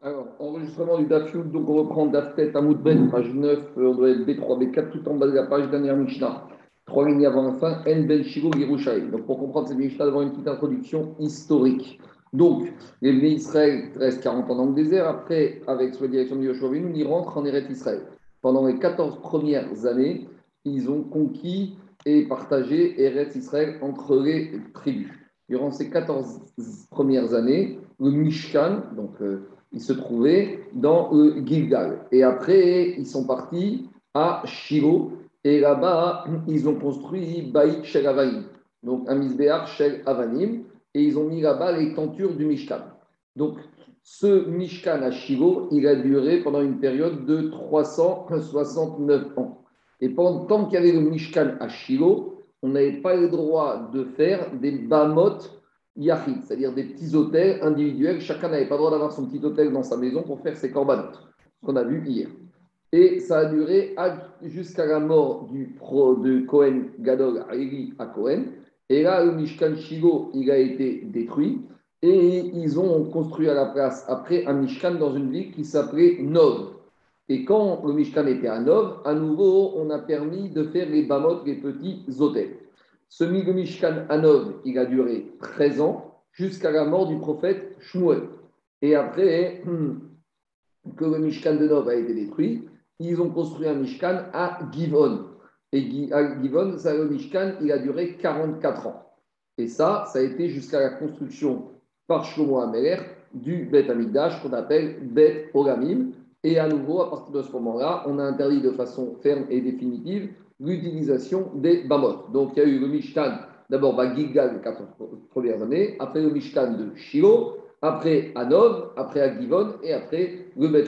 Alors, enregistrement du DAFIOUD, donc on reprend DAFTET Amoud Ben, page 9, on doit être B3, B4, tout en bas de la page, dernière Mishnah. Trois lignes avant la fin, N Ben Yerushalayim. Donc pour comprendre cette Mishnah, d'avoir une petite introduction historique. Donc, les Bnei Israël restent 40 ans dans le désert. Après, avec sous la direction de Yoshua nous ils rentrent en Eretz Israël. Pendant les 14 premières années, ils ont conquis et partagé Eretz Israël entre les tribus. Durant ces 14 premières années, le Mishkan, donc euh, il se trouvait dans le Gilgal. Et après, ils sont partis à Shiloh. Et là-bas, ils ont construit Baït Shel Avanim, donc un Shel Avanim. Et ils ont mis là-bas les tentures du Mishkan. Donc, ce Mishkan à Shiloh, il a duré pendant une période de 369 ans. Et pendant tant qu'il y avait le Mishkan à Shiloh, on n'avait pas le droit de faire des Bamot yachid, c'est-à-dire des petits hôtels individuels. Chacun n'avait pas le droit d'avoir son petit hôtel dans sa maison pour faire ses corbanotes, qu'on a vu hier. Et ça a duré jusqu'à la mort du pro de Cohen Gadol à Cohen. Et là, le Mishkan Shigo, il a été détruit. Et ils ont construit à la place, après, un Mishkan dans une ville qui s'appelait Nov. Et quand le Mishkan était à Nov, à nouveau, on a permis de faire les bamot, les petits hôtels. Ce Mishkan Anov, il a duré 13 ans jusqu'à la mort du prophète Shmuel. Et après que le Mishkan de Nov a été détruit, ils ont construit un Mishkan à Givon. Et à Givon, ça, le Mishkan, il a duré 44 ans. Et ça, ça a été jusqu'à la construction par Shlomo Ameler du Bet Amigdash qu'on appelle Bet Olamim. Et à nouveau, à partir de ce moment-là, on a interdit de façon ferme et définitive l'utilisation des Bamot. Donc il y a eu le Mishkan, d'abord Bagilgal les quatre premières années, après le Mishkan de Shiloh, après Anov, après Agivon et après le Bet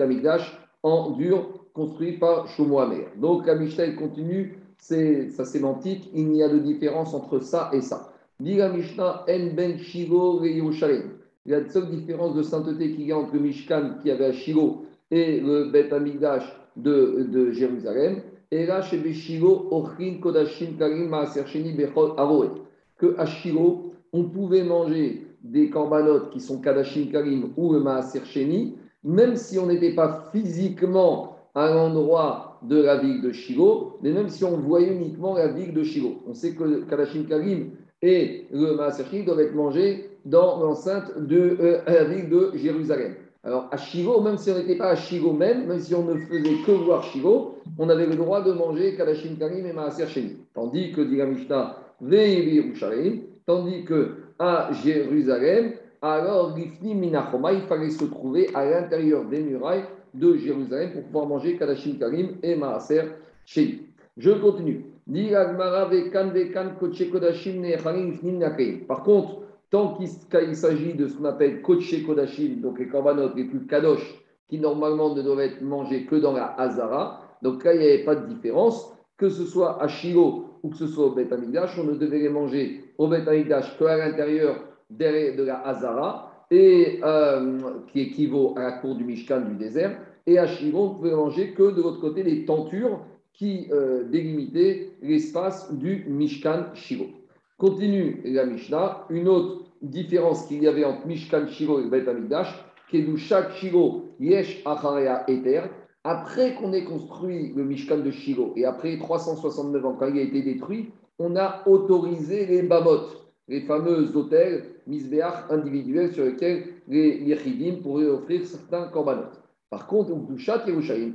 en dur construit par Shlomo Donc la Mishnah continue sa sémantique, il n'y a de différence entre ça et ça. Dit la Mishnah En Ben Shiloh et Yerushalayim. Il y a une seule différence de sainteté qu'il y a entre le Mishkan qui avait à Shiloh et le Bet Amikdash de, de Jérusalem et là, chez Kodashim Karim Maaser Bechol Aroet. Que à Shilo, on pouvait manger des corbanotes qui sont Kadashim Karim ou Maaser même si on n'était pas physiquement à l'endroit de la ville de Shilo, mais même si on voyait uniquement la ville de Shilo. On sait que Kadashim Karim et le Maaser doivent être mangés dans l'enceinte de euh, la ville de Jérusalem. Alors, à Shivo, même si on n'était pas à Shivo même, même si on ne faisait que voir Shivo, on avait le droit de manger Kadashim Karim et Maaser Sheni. Tandis que, dit la Mishnah, tandis que à Jérusalem, alors, Minachoma, il fallait se trouver à l'intérieur des murailles de Jérusalem pour pouvoir manger Kadashim Karim et Maaser Sheni. Je continue. Par contre, Tant qu'il s'agit de ce qu'on appelle Koché Kodashim, donc les korbanot les plus kadosh, qui normalement ne doivent être mangés que dans la Hazara, donc là, il n'y avait pas de différence. Que ce soit à Shiloh ou que ce soit au on ne devait les manger au Bet Amidash qu'à l'intérieur de la Hazara, euh, qui équivaut à la cour du Mishkan du désert. Et à Shiloh, on ne pouvait manger que de l'autre côté les tentures qui euh, délimitaient l'espace du Mishkan Shiloh. Continue la Mishnah, une autre différence qu'il y avait entre Mishkan Shiro et Bet Amigdash, chaque Shiro, Yesh Acharea Eter. Après qu'on ait construit le Mishkan de Shiro et après 369 ans, quand il a été détruit, on a autorisé les Bamot, les fameux hôtels Misbeach individuels sur lesquels les Yechidim pourraient offrir certains korbanot. Par contre,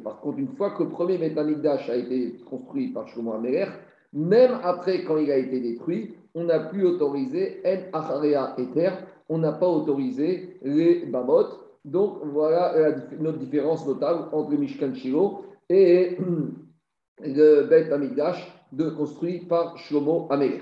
par contre, une fois que le premier Bet Amigdash a été construit par Shlomo Améler, même après, quand il a été détruit, on n'a plus autorisé En Acharea Eter, on n'a pas autorisé les Bamot. Donc voilà notre différence notable entre Mishkan Shiro et le Bet Amigdash de, construit par Shlomo Amelech.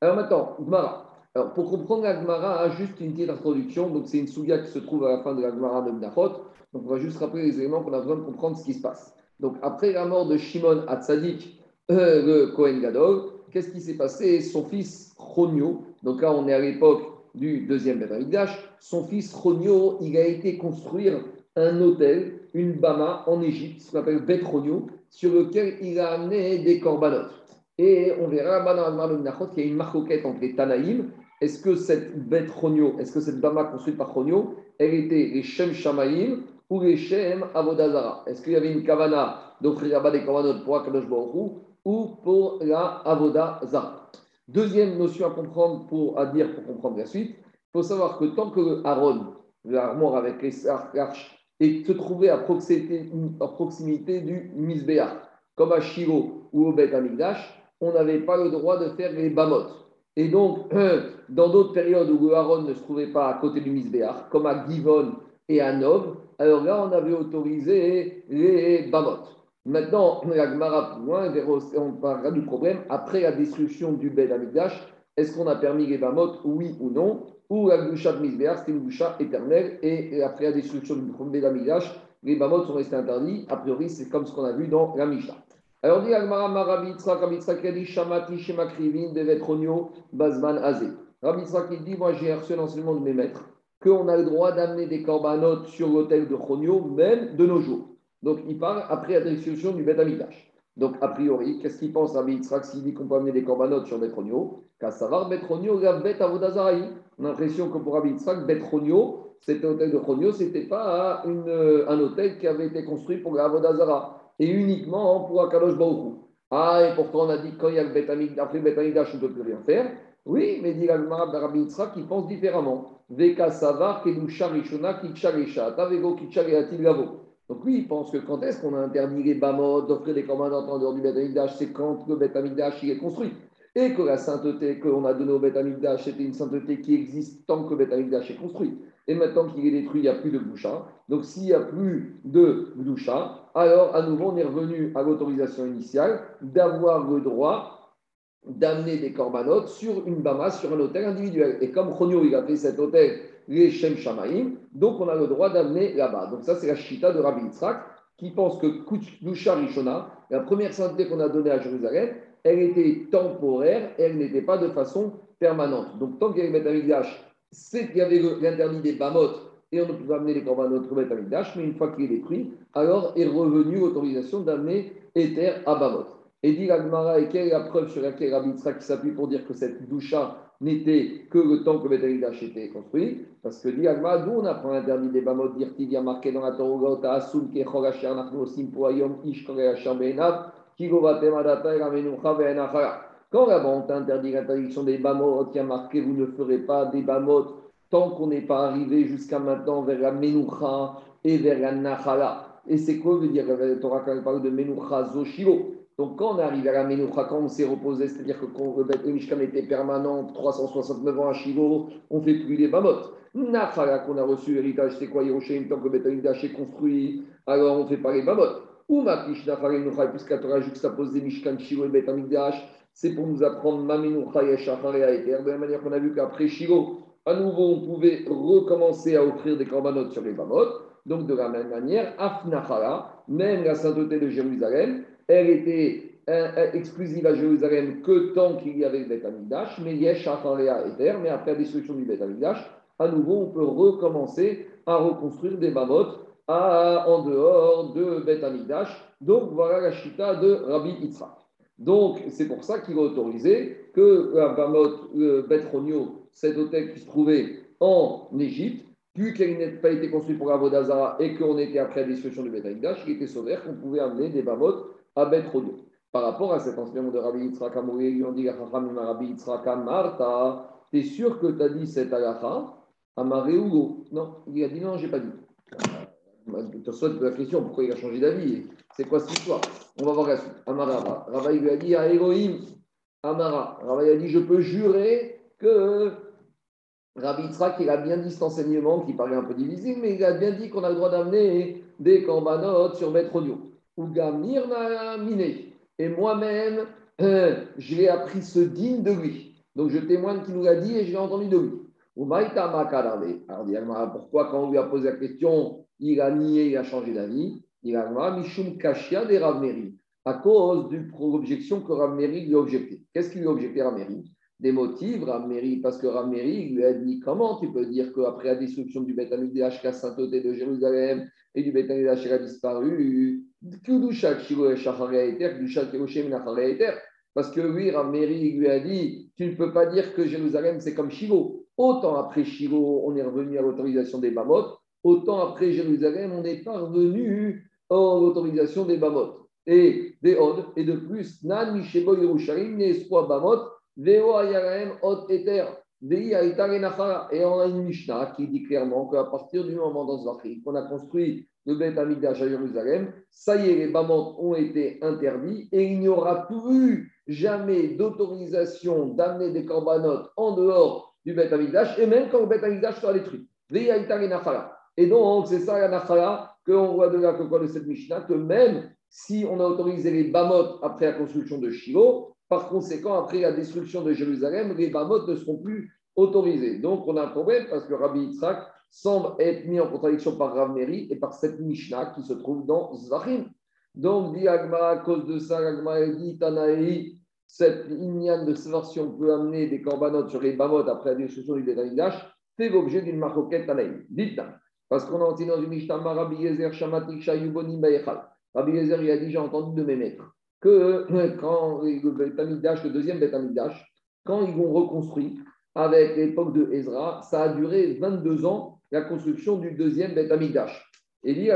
Alors maintenant, Gmara. Alors pour comprendre la Gmara, juste une petite introduction. Donc c'est une souga qui se trouve à la fin de la Gmara de Mnachot. Donc on va juste rappeler les éléments qu'on a besoin de comprendre ce qui se passe. Donc après la mort de Shimon Hatzadik, euh, le Kohen Gadol, qu'est-ce qui s'est passé? Son fils Ronio, donc là on est à l'époque du deuxième Beth son fils Ronio, il a été construire un hôtel, une bama en Égypte, ce qu'on appelle Beth Ronio, sur lequel il a amené des corbanotes. Et on verra qu'il y a une marcoquette entre les Tanaïm. Est-ce que cette Beth Ronio, est-ce que cette bama construite par Ronio, elle était les Shem Shamaïm ou les Shem Avodazara? Est-ce qu'il y avait une kavana d'offrir là-bas des korbanot pour Akadosh Baruch ou pour la Avodazara Deuxième notion à comprendre, pour, à dire pour comprendre la suite, il faut savoir que tant que Aaron, l'armoire avec les arches, et se trouver à proximité, à proximité du Misbéach, comme à Shiro ou au Bet Amigdash, on n'avait pas le droit de faire les Bamot. Et donc, dans d'autres périodes où Aaron ne se trouvait pas à côté du Misbéach, comme à Givon et à Nov, alors là, on avait autorisé les Bamot. Maintenant, la Gemara plus loin, on parlera du problème après la destruction du Bet Amigdash. Est-ce qu'on a permis les Bamot, oui ou non? Ou la Gusha de Misbéach, c'était une Gusha éternelle, et après la destruction du premier Midrash, les Bamot sont restés interdits. A priori, c'est comme ce qu'on a vu dans la Mishnah. Alors, dit Agmara Marabi Yitzhak, Rabbi Yitzhak qui a dit Shamati Shema Krivin Devetronio Bazman Azé. Rabbi Yitzhak qui dit Moi, j'ai reçu l'enseignement de mes maîtres qu'on a le droit d'amener des corbanotes sur l'hôtel de Chronio, même de nos jours. Donc, il parle après la destruction du Bet Amidash. Donc, a priori, qu'est-ce qu'il pense Rabbi Yitzhak s'il dit qu'on peut amener des corbanotes sur Betronio Kassavar Betronio, la Bet Avodazaraï. On a l'impression que pour Rabbi Yitzhak, Betronio, cet hôtel de Chronio, ce n'était pas un hôtel qui avait été construit pour la Avodazara et uniquement pour Akadosh Baruch Ah, et pourtant on a dit quand il y a le Bet après le Bet on ne peut plus rien faire. Oui, mais dit l'Agmara de Rabbi Yitzhak qui pense différemment. Veka Savar, Kedusha Rishona, Kitcharesha, Tavego, Kitchareatil Gavo. Donc oui, il pense que quand est-ce qu'on a interdit les Bamot d'offrir des commandes en dehors du Bet c'est quand le Bet il est construit. Et que la sainteté qu'on a donnée au Bet c'était une sainteté qui existe tant que le Bet est construit. Et maintenant qu'il est détruit, il n'y a plus de boucha. Donc s'il n'y a plus de boucha, alors à nouveau on est revenu à l'autorisation initiale d'avoir le droit d'amener des corbanotes sur une bama, sur un hôtel individuel. Et comme Chonio, il a fait cet hôtel les Shem Shamaim, donc on a le droit d'amener là-bas. Donc ça, c'est la Shita de Rabbi Yitzhak, qui pense que Kusha Rishona, la première sainteté qu'on a donnée à Jérusalem, elle était temporaire, elle n'était pas de façon permanente. Donc tant qu'il y avait Amikdash, c'est qu'il y avait l'interdit des Bamot, et on ne pouvait amener les corbanotes au Amikdash, mais une fois qu'il est détruit, alors est revenue l'autorisation d'amener Ether à Bamot. Et dit l'Agmara, et quelle est la preuve sur laquelle Rabbi Yitzhak s'appuie pour dire que cette doucha n'était que le temps que Betamigdash était construit, parce que dit d'où on apprend l'interdit des Bamot, y a marqué dans la Torah, Asun, Kechol, Asher, Nachnu, Osim, Poayom, Ish, Kore, Asher, Benav, Kigovatem, Adata, Ramenucha, Venachara. Quand là-bas on interdit l'interdiction des Bamot, y a marqué vous ne ferez pas des Bamot tant qu'on n'est pas arrivé jusqu'à maintenant vers la Menucha et vers la Nachala. Et c'est quoi veut dire la Torah quand elle parle de Menucha Zoshiro? Donc, quand on arrive à la Menoucha, quand on s'est reposé, c'est-à-dire que quand le Mishkan était permanent, 369 ans à Shiloh, on ne fait plus les Bamot. Nachala, qu'on a reçu l'héritage, c'est quoi Yerushalayim, tant que le est construit, alors on ne fait pas les Bamot. Ou ma Nachala, puisqu'à Torah juxtapose des Mishkan, Shiloh et Bet c'est pour nous apprendre Mamenoucha et Eter, de la manière qu'on a vu qu'après Shiloh, à nouveau, on pouvait recommencer à offrir des corbanotes sur les Bamot. Donc, de la même manière, Afnachala, même la sainteté de Jérusalem, elle était exclusive à Jérusalem que tant qu'il y avait le Beth Amikdash, mais Yesh Eter, mais après la destruction du Beth Amikdash, à nouveau, on peut recommencer à reconstruire des Bamot en dehors de Beth Amikdash. Donc, voilà la chita de Rabbi Yitzhak. Donc, c'est pour ça qu'il a autorisé que la Bamot, le Beth Ronio, cet hôtel qui se trouvait en Égypte, vu qu'elle n'ait pas été construite pour Avodazara et qu'on était après la destruction du Beth Amikdash, il était sauvé qu'on pouvait amener des Bamot à Par rapport à cet enseignement de Rabbi Yitzhak Amouri, on dit Rabbi Yitzhak Marta, t'es sûr que tu as dit cette halakha? Amaré Hugo. Non, il a dit non, j'ai pas dit. Tu souhaites la question, pourquoi il a changé d'avis? C'est quoi cette histoire? On va voir la suite. Amara, Rabbi lui a dit à Elohim, Amara, Rabbi a dit je peux jurer que Rabbi Yitzhak, il a bien dit cet enseignement qui paraît un peu difficile, mais il a bien dit qu'on a le droit d'amener des corbanotes sur Maître Miné. Et moi-même, euh, j'ai appris ce digne de lui. Donc je témoigne qu'il nous l'a dit et je l'ai entendu de lui. Alors, pourquoi quand on lui a posé la question, il a nié, il a changé d'avis? Il a dit Mishum Kashia des Ravmeri, à cause de l'objection que Ravmeri lui a objecté. Qu'est-ce qu'il lui a objecté, Des motifs, Ravmeri, parce que Ravmeri lui a dit Comment tu peux dire qu'après la destruction du Beth la sainteté de Jérusalem et du Beth il a disparu parce que oui, Raméry lui a dit Tu ne peux pas dire que Jérusalem c'est comme Shiloh. Autant après Shiloh, on est revenu à l'autorisation des Bamot, autant après Jérusalem, on est parvenu en l'autorisation des Bamot et des Od, et de plus, Nan Mishebo Yerushalayim, Nespoa Bamot, Veo Ayaraem Od Eter. Et on a une Mishnah qui dit clairement qu'à partir du moment dans Zachri qu'on a construit le Beth Amikdash à Jérusalem, ça y est, les Bamot ont été interdits et il n'y aura plus jamais d'autorisation d'amener des corbanotes en dehors du Beth Amikdash et même quand le Beth Amikdash sera détruit. Et donc, c'est ça la Nachala qu'on voit de la de cette Mishnah, que même si on a autorisé les Bamot après la construction de Shiloh, par conséquent, après la destruction de Jérusalem, les Bamot ne seront plus autorisés. Donc, on a un problème parce que Rabbi Yitzhak semble être mis en contradiction par Rav Meri et par cette Mishnah qui se trouve dans Zvachim. Donc, dit Agma, à cause de ça, Agma dit Tanaï, cette lignane de savoir si on peut amener des corbanotes sur les Bamot après la destruction du Bétamidash, fait l'objet d'une marquette Tanaï. Dites parce qu'on a entendu dans une Mishnah, Rabbi Yezer, Shamatik, Shayuboni, Rabbi Yezer, il a déjà entendu de mes maîtres que quand le Dash, le deuxième Dash, quand ils vont reconstruire avec l'époque de Ezra, ça a duré 22 ans la construction du deuxième Dash. Et dit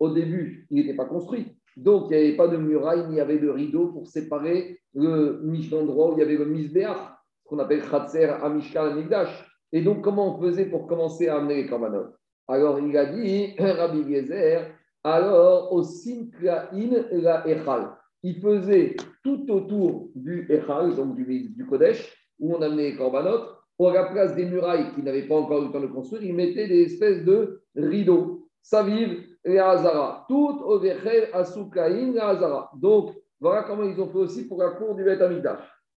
au début, il n'était pas construit. Donc, il n'y avait pas de muraille, il y avait de rideau pour séparer l'endroit où il y avait le Misbéach, qu'on appelle Khatser, Amishkal, Amigdash. Et donc, comment on faisait pour commencer à amener les Korbanot? Alors, il a dit, Rabbi Gezer, alors, au Sinklain la Echal il faisait tout autour du Echal, donc du, Kodesh, où on amenait les corbanotes, à la place des murailles qui n'avaient pas encore eu le temps de construire, il mettait des espèces de rideaux. Saviv et Hazara. Tout au Asukain et Hazara. Donc, voilà comment ils ont fait aussi pour la cour du Beth.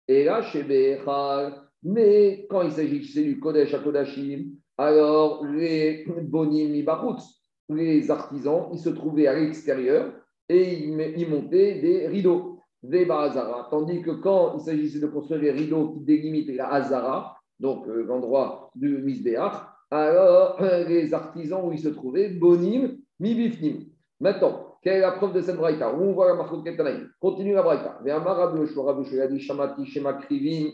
Et là, chez Bechal, mais quand il s'agissait du Kodesh à Kodashim, alors les Bonim Ibarutz, les artisans, ils se trouvaient à l'extérieur et il, montait des rideaux, des Bahazara. Tandis que quand il s'agissait de construire des rideaux qui délimitent la Hazara, donc euh, l'endroit du Misbéach, alors euh, les artisans où ils se trouvaient, Bonim, Mibifnim. Maintenant, quelle est la preuve de cette braïta? On voit la marque Ketanaï Continue la braïta. a dit Shamati Shema Krivin,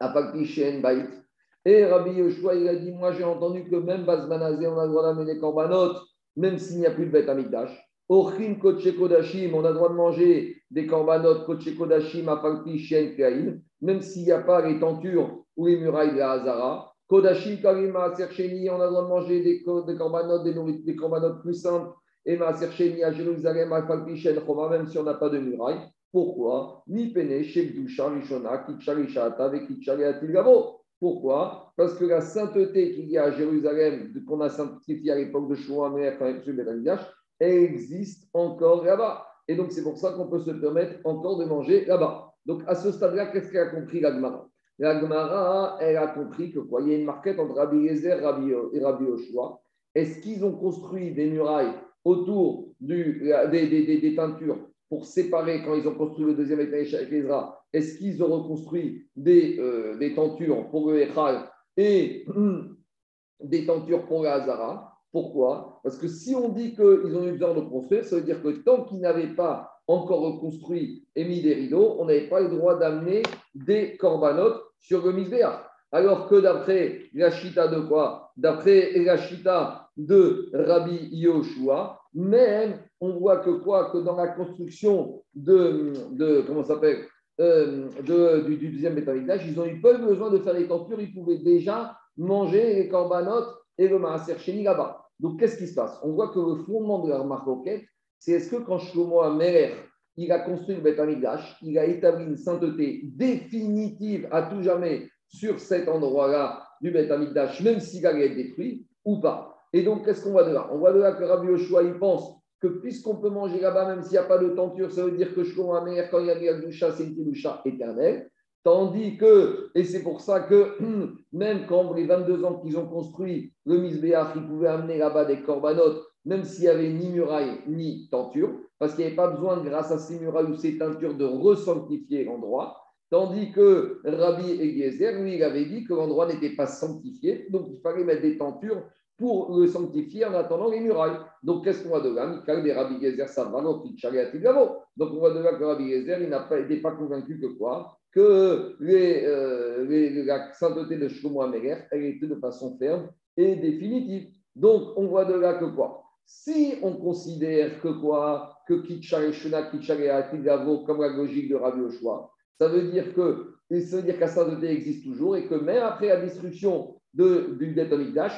Apakti Shen Bait. Et Rabbi Yoshua, il a dit Moi j'ai entendu que même Bazmanazé, on a le droit d'amener des corbanotes, même s'il n'y a plus de bête Amigdash. Ochim Koche Kodashim, on a le droit de manger des korbanot Koche Kodashim, Afalpi, Shen, Kain, même s'il n'y a pas les tentures ou les murailles de la Hazara. Kodashim, Karima, Sercheni, on a le droit de manger des, des korbanot, des, des korbanot plus simples, et Sercheni à Jérusalem, Afalpi, Shen, Choma, même si on n'a pas de muraille. Pourquoi? Mi Pene, Shekdusha, Rishona, Kitchari, Shata, Kitchari, Atilgavo. Pourquoi? Parce que la sainteté qu'il y a à Jérusalem, qu'on a sanctifié à l'époque de y a existe encore là-bas. Et donc, c'est pour ça qu'on peut se permettre encore de manger là-bas. Donc, à ce stade-là, qu'est-ce qu'elle a compris, la Gemara? La Gemara, elle a compris que quoi? Il y a une marquette entre Rabbi Yezer et Rabbi Yoshua. Est-ce qu'ils ont construit des murailles autour des, des, teintures pour séparer, quand ils ont construit le deuxième étage avec Ezra, est-ce qu'ils ont reconstruit des, euh, tentures pour le Echal et des tentures pour le Hazara? Pourquoi? Parce que si on dit qu'ils ont eu besoin de construire, ça veut dire que tant qu'ils n'avaient pas encore reconstruit et mis des rideaux, on n'avait pas le droit d'amener des corbanotes sur le misbéa. Alors que d'après la chita de quoi? D'après la chita de Rabbi Yoshua, même on voit que quoi? Que dans la construction de, de comment s'appelle? Euh, du, deuxième bétavitage, ils ont eu peu besoin de faire les tentures, ils pouvaient déjà manger les corbanotes et le maaser chéni là-bas. Donc, qu'est-ce qui se passe? On voit que le fondement de la remarque c'est est-ce que quand Shlomo Amer, il a construit le Beth il a établi une sainteté définitive à tout jamais sur cet endroit-là du Beth même s'il allait être détruit ou pas? Et donc, qu'est-ce qu'on voit de là? On voit de là que Rabbi Yoshua, il pense que puisqu'on peut manger là-bas, même s'il n'y a pas de tenture, ça veut dire que Shlomo Amer, quand il y a la doucha, c'est une doucha éternelle. Tandis que, et c'est pour ça que même quand les 22 ans qu'ils ont construit le Misbéach, ils pouvaient amener là-bas des corbanotes, même s'il n'y avait ni muraille ni tenture, parce qu'il n'y avait pas besoin, grâce à ces murailles ou ces teintures, de resanctifier l'endroit. Tandis que Rabbi Eliezer, lui, il avait dit que l'endroit n'était pas sanctifié, donc il fallait mettre des tentures pour le sanctifier en attendant les murailles. Donc, qu'est-ce qu'on voit de là Donc, on voit de là que Rabbi Gezer, il n'était pas, pas convaincu que quoi? Que euh, la sainteté de Shlomo Améler, elle était de façon ferme et définitive. Donc, on voit de là que quoi? Si on considère que quoi? Que Kitchar et Shuna, comme la logique de Rabbi Oshua, ça veut dire que ça veut dire qu'à sainteté existe toujours et que même après la destruction de, du Bet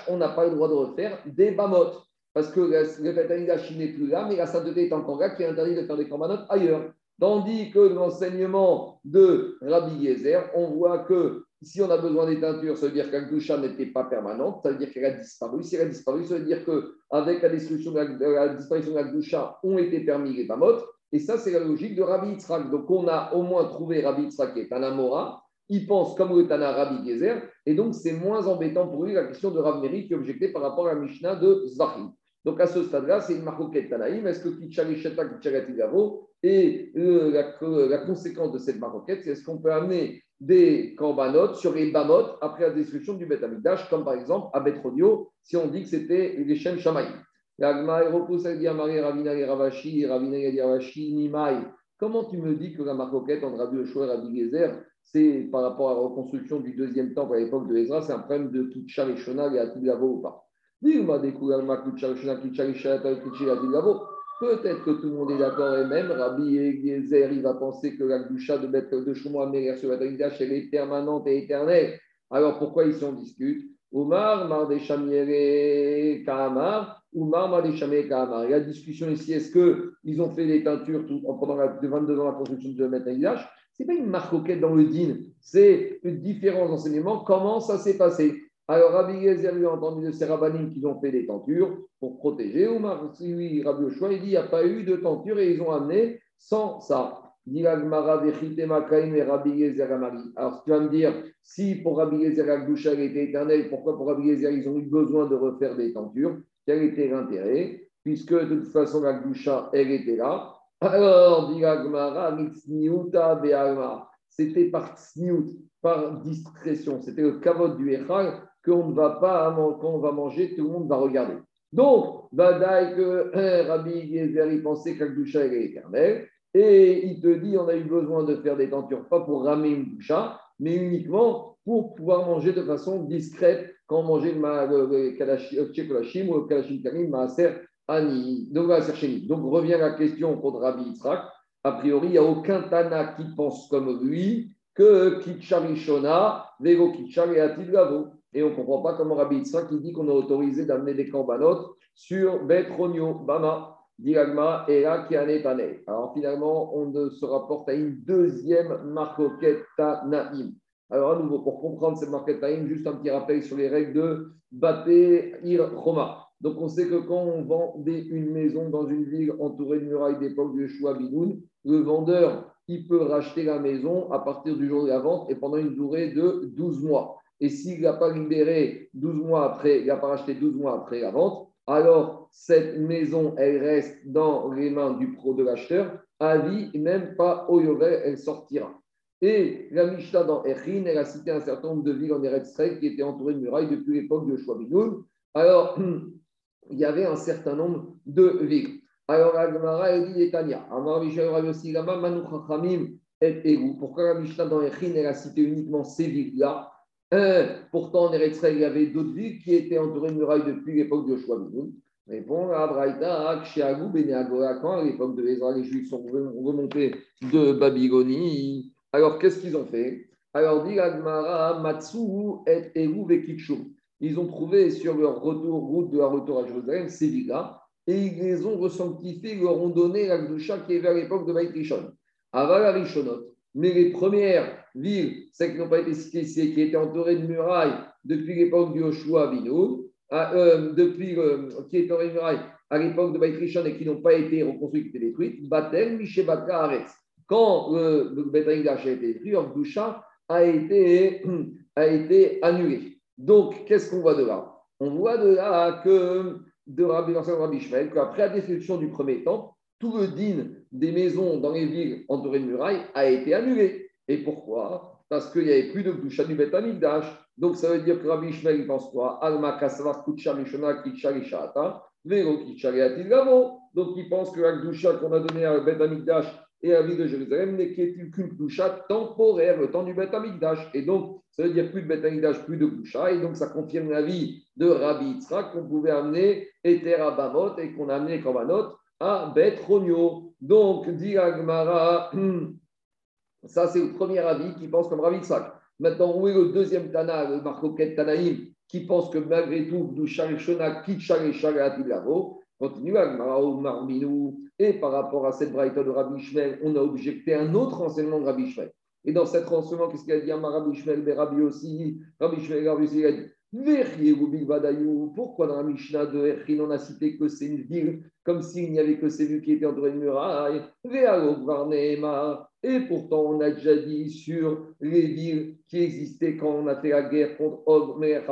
on n'a pas le droit de refaire des Bamot. Parce que le Bet n'est plus là, mais la sainteté est encore là, qui est interdit de faire des Korbanot ailleurs. Tandis que l'enseignement de Rabbi Yezer, on voit que si on a besoin des teintures, ça veut dire qu'Akdoucha n'était pas permanente, ça veut dire qu'elle a disparu. Si elle a disparu, ça veut dire qu'avec la, destruction de la, disparition de l'Akdoucha, ont été permis les Bamot. Et ça, c'est la logique de Rabbi Yitzhak. Donc, on a au moins trouvé Rabbi Yitzhak qui est un Amora. Il pense comme le Tana Rabbi Gezer. Et donc, c'est moins embêtant pour lui la question de Rav Meri qui objectée par rapport à la Mishnah de Zvachim. Donc, à ce stade-là, c'est une marcoquette Tanaïm. Est-ce que Kichari Sheta, Et la, la, conséquence de cette marcoquette, c'est est-ce qu'on peut amener des korbanot sur les bamot après la destruction du Beth Amikdash, comme par exemple à Betronio, si on dit que c'était les Shem Shamaï. Comment tu me dis que la marcoquette entre Rabbi Yoshua et Rabbi Gezer, c'est par rapport à la reconstruction du deuxième temple à l'époque de Ezra, c'est un problème de Kitchar et Atilavo ou pas. Peut-être que tout le monde est d'accord et même Rabbi Gezer, il va penser que la doucha de Beth de Shumo sur la elle est permanente et éternelle. Alors pourquoi ici on discute? Omar, Mardeshamiere, Kahamar, Omar, Mardeshamiere, Kahamar. La discussion ici, est-ce qu'ils ont fait des teintures tout, pendant la, 22 ans la construction de Beth Ce n'est pas une marque dans le din, c'est une différence d'enseignement. Comment ça s'est passé? Alors, Rabbi Gezer lui a entendu de ces qu'ils ont fait des tentures pour protéger. Omar, oui, Rabbi Oshua, il dit il n'y a pas eu de tenture et ils ont amené sans ça. Alors, tu vas me dire, si pour Rabbi Gezer, la était éternelle, pourquoi pour Rabbi Gezer, ils ont eu besoin de refaire des tentures Quel était l'intérêt Puisque de toute façon, la elle était là. Alors, dit c'était par par discrétion. C'était le kavod du Echal qu'on ne va pas, quand on va manger, tout le monde va regarder. Donc, Badaï que hein, Rabbi Gezer, il pensait qu'Akdoucha est éternel. Et il te dit, on a eu besoin de faire des tentures, pas pour ramer une doucha, mais uniquement pour pouvoir manger de façon discrète quand on mangeait le tchekolachim ou le kalashim karim, maaser ani. Donc, Donc, revient la question contre Rabbi Yitzhak. A priori, il n'y a aucun Tana qui pense comme lui que Kitcharishona, Vego Kitchar et Atilgavo. Et on ne comprend pas comment Rabbi Yitzhak qui dit qu'on a autorisé d'amener des corbanotes sur Betronio, Bama, Diagma et là qui Alors finalement, on se rapporte à une deuxième marquette Naïm. Alors à nouveau, pour comprendre cette marquette Naïm, juste un petit rappel sur les règles de Baté Ir Roma. Donc on sait que quand on vend une maison dans une ville entourée de murailles d'époque de Shua Binoun, le vendeur, il peut racheter la maison à partir du jour de la vente et pendant une durée de 12 mois. Et s'il n'a pas libéré 12 mois après, il n'a pas racheté 12 mois après la vente, alors cette maison, elle reste dans les mains du pro de l'acheteur à vie, même pas au Yovel, elle sortira. Et la Mishnah dans Echin, elle a cité un certain nombre de villes en Eretz qui étaient entourées de murailles depuis l'époque de Shwabinoun. Alors, il y avait un certain nombre de villes. Alors, la Gemara, elle dit Etania. Amar Mishnah Manu Chachamim et Pourquoi la Mishnah dans Echin, elle a cité uniquement ces villes-là? Pourtant, en Eretz il y avait d'autres villes qui étaient entourées de murailles depuis l'époque de Joshua Répond à Braïta, quand à l'époque de Ezra, les Juifs sont remontés de Babylonie. Alors, qu'est-ce qu'ils ont fait? Alors, dit Matsu et Eru Ils ont trouvé sur leur retour, route de la retour à Jérusalem ces villes-là, et ils les ont ressanctifiées, ils leur ont donné la Gdusha qui est vers l'époque de Baït Rishon. Aval Rishonot. Mais les premières villes, celles qui n'ont pas été citées qui étaient entourées de murailles depuis l'époque du Joshua Binoun, ah, euh, depuis, euh, qui étaient entourées de murailles à l'époque de Baïtrishon et qui n'ont pas été reconstruites, étaient détruites, Batel, Mishebatra, Aretz. Quand le, le a été détruit, Ordoucha a été, a été annulé. Donc, qu'est-ce qu'on voit de là? On voit de là que, de Rabbi Rabbi Shmuel, qu'après la destruction du premier temple, tout le din des maisons dans les villes entourées de murailles a été annulé. Et pourquoi? Parce qu'il n'y avait plus de doucha du Beth Donc ça veut dire que Rabbi Ishmael il pense quoi? Alma kasvar kucha mishona kicha Donc il pense que la qu'on a donnée à Beth et la ville de Jérusalem n'est qu'une Gdusha temporaire, le temps du Beth Amikdash. Et donc, ça veut dire plus de Beth Amikdash, plus de Gdusha. Et donc, ça confirme la vie de Rabbi Yitzhak qu'on pouvait amener Ether à Bamot et qu'on a amené Korbanot à Beth Ronio. Donc, dit Agmara, ça c'est le premier avis qui pense comme Rabbi Yitzhak. Maintenant, où est le deuxième Tana, le Marcoquet Tanaïm, qui pense que malgré tout, Gdusha et Shona, Kitchar et Shagat Continue Agmara ou Marminou. Et par rapport à cette braïta de Rabbi Ishmael, on a objecté un autre enseignement de Rabbi Ishmael. Et dans cet enseignement, qu'est-ce qu'il a dit? Rabbi Ishmael, mais Rabbi aussi, Rabbi Ishmael, Rabbi aussi, il a dit pourquoi dans la Mishnah de Echin, on a cité que c'est une ville, comme s'il n'y avait que ces villes qui étaient entourées de murailles? Et pourtant, on a déjà dit sur les villes qui existaient quand on a fait la guerre contre Og, Mer,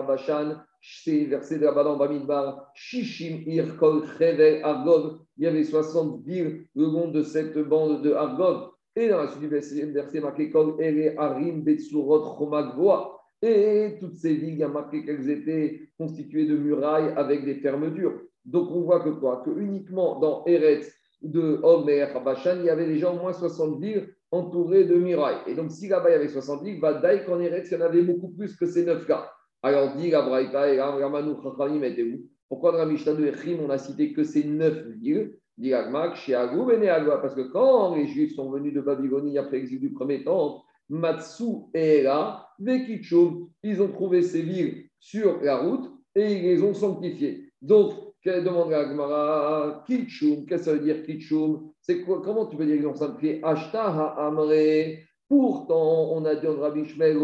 c'est versé de la dans Bamidbar, Shishim, Irkol, Chevel, Argov. Il y avait 60 villes le long de cette bande de Argov. Et dans la suite du verset marqué Kol, Ere, Arim, Betsurot, Chomagvoa. Et toutes ces villes, il y a marqué qu'elles étaient constituées de murailles avec des fermetures. Donc on voit que quoi? Que uniquement dans Eretz de Omer, Habashan, il y avait déjà au moins 60 villes entourées de murailles. Et donc si là-bas il y avait 60 villes, bah, qu'en Eretz, il y en avait beaucoup plus que ces 9 cas. Alors dit la Braïta et Ramanou Chachamim était où Pourquoi dans la Mishnah Echim, on a cité que ces neuf villes? Dit Agmak, Shiagou, Beneagua, parce que quand les Juifs sont venus de Babylonie après l'exil du premier temps, Matsu et Ela, Vekichum, ils ont trouvé ces villes sur la route et ils les ont sanctifiées. Donc, quelle demande à Agmara? Kitchum, qu'est-ce que ça veut dire Kitchum C'est quoi Comment tu peux dire qu'ils ont sanctifié? Ashta Amre. Pourtant, on a dit en Rabbi Shmel,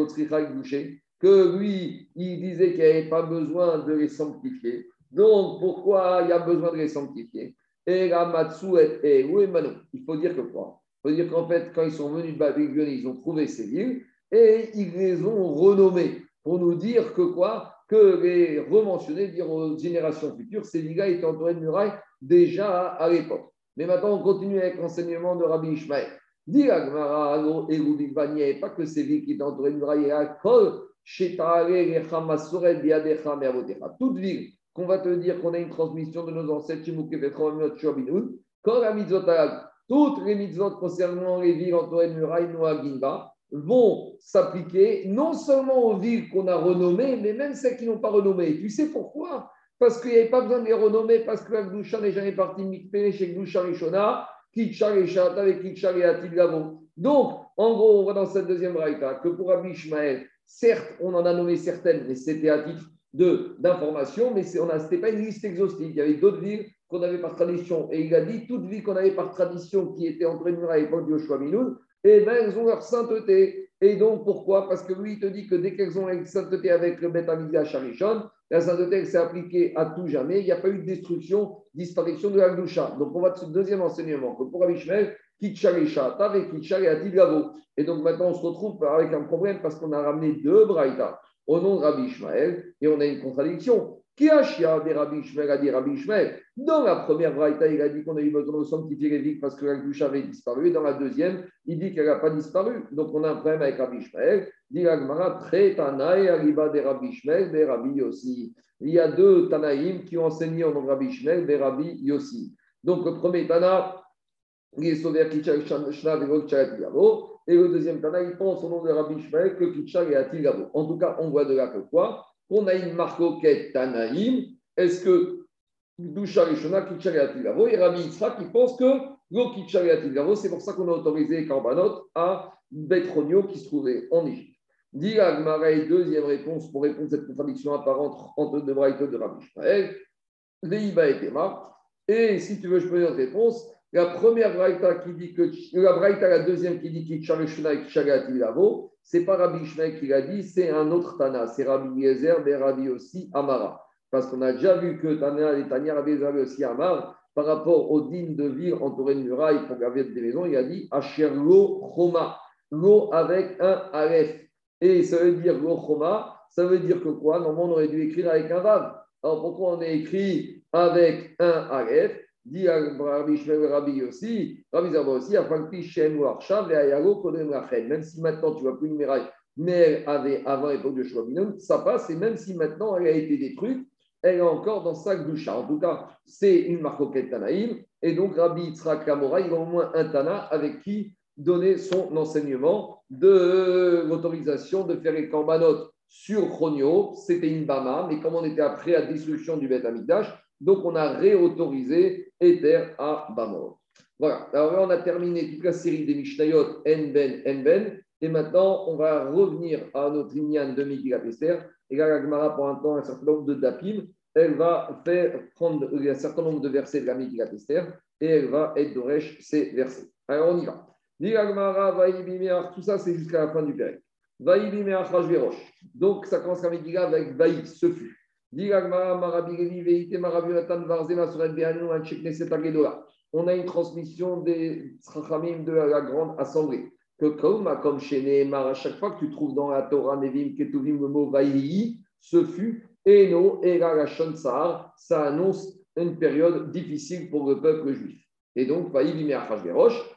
bouché que lui, il disait qu'il n'y avait pas besoin de les sanctifier. Donc, pourquoi il y a besoin de les sanctifier? Et la Matsu et Manu. Il faut dire que quoi? Il faut dire qu'en fait, quand ils sont venus de Babylone, ils ont trouvé ces villes et ils les ont renommées pour nous dire que quoi? Que les rementionner, dire aux générations futures, ces villes étaient entourées de murailles déjà à l'époque. Mais maintenant, on continue avec l'enseignement de Rabbi Ishmael. Dit Agmara, et pas que ces villes qui étaient entourées de murailles à Kol, toute ville qu'on va te dire qu'on a une transmission de nos ancêtres, toutes les mitzvot concernant les villes entourées de murailles, Noagimba, vont s'appliquer non seulement aux villes qu'on a renommées, mais même celles qui n'ont pas renommées. Tu sais pourquoi? Parce qu'il n'y avait pas besoin de les renommer, parce que Gdusha n'est jamais parti mikpé chez Gdusha Rishona, Kitchar et Shata avec Kitchar et Atilgavo. Donc, en gros, on voit dans cette deuxième raïta que pour Rabbi Ishmael, Certes, on en a nommé certaines, mais c'était à titre d'information, mais ce n'était pas une liste exhaustive. Il y avait d'autres villes qu'on avait par tradition. Et il a dit, toutes villes qu'on avait par tradition qui étaient entre nous à l'époque du Yoshua Minoun, eh bien, elles ont leur sainteté. Et donc, pourquoi? Parce que lui, il te dit que dès qu'elles ont la sainteté avec le Beth à Charishon, la sainteté, s'est appliquée à tout jamais. Il n'y a pas eu de destruction, disparition de la Gdusha. Donc, on va de ce deuxième enseignement, que pour Et donc maintenant, on se retrouve avec un problème parce qu'on a ramené deux braïtas au nom de Rabbi Ishmael et on a une contradiction. Qui a chia des Rabbi Ishmael a dit Rabbi Ishmael? Dans la première braïta, il a dit qu'on a eu besoin de sanctifier les parce que la avait disparu. Et dans la deuxième, il dit qu'elle n'a pas disparu. Donc on a un problème avec Rabbi Ishmael. Dit très des Rabbi des Rabbi Yossi. Il y a deux Tanaïm qui ont enseigné au nom de Rabbi Ishmael, des Rabbi Yossi. Donc le premier Tana, il est sauvé à et le deuxième Tana, il pense au nom de Rabbi Ishmael que Kitchar et Atilgabo. En tout cas, on voit de là que quoi? Qu'on a une marcoquette Tanaïm. Est-ce que Douchar et Shona, Kitchar et Atilgabo Et Rabbi Yitzhak qui pense que le Kitchar et Atilgabo, c'est pour ça qu'on a autorisé Karbanot à Betronio qui se trouvait en Égypte. Dit Agmarei, deuxième réponse pour répondre à cette contradiction apparente entre deux de Rabbi Ishmael. Leiba et Tema. Et si tu veux, je peux donner une réponse. La première braïta qui dit que la braïta, la deuxième qui dit Shuna et Lavo, c'est pas Rabbi Ishmael qui l'a dit, c'est un autre Tana, c'est Rabbi Yezer, mais Rabbi aussi Amara. Parce qu'on a déjà vu que Tana et Tania Rabbi aussi Amar, par rapport aux dînes de ville entourées de murailles pour garder des maisons, il a dit Asher lo choma, l'eau avec un Aleph. Et ça veut dire lo choma, ça veut dire que quoi? Normalement, on aurait dû écrire avec un Vav. Alors pourquoi on a écrit avec un Aleph? Dit Rabbi Shmuel Rabbi aussi, Rabbi Zerba aussi, Shem ou Arshav, et Kodem Rachel. Même si maintenant tu vois plus une muraille, mais elle avait avant l'époque de Shlominon, ça passe, et même si maintenant elle a été détruite, elle est encore dans sa doucha. En tout cas, c'est une marque Tanaïm, Et donc, Rabbi Yitzhak Kamora, il a au moins un Tana avec qui donner son enseignement de l'autorisation de faire les corbanotes sur Chronio. C'était une Bama, mais comme on était après la destruction du Beth Amidash, donc on a réautorisé Ether à Bamor. Voilà, alors là on a terminé toute la série des Mishnayot Enben, Enben, et maintenant on va revenir à notre Inyan de Megillat. Et là, la pour un temps, un certain nombre de Dapim, elle va faire prendre un certain nombre de versets de la Megillat et elle va être d'Oresh ces versets. Alors on y va. Tout ça, c'est jusqu'à la fin du Pérec. Donc, ça commence à Megillah avec Vaï, ce fut. On a une transmission des Tzrachamim de la grande assemblée. Que comme, comme chez Nehemar, à chaque fois que tu trouves dans la Torah Nevim, Ketuvim, le mot Vaï, ce fut, Eno, Era, Sahar, ça annonce une période difficile pour le peuple juif. Et donc, Vaï, Bimé,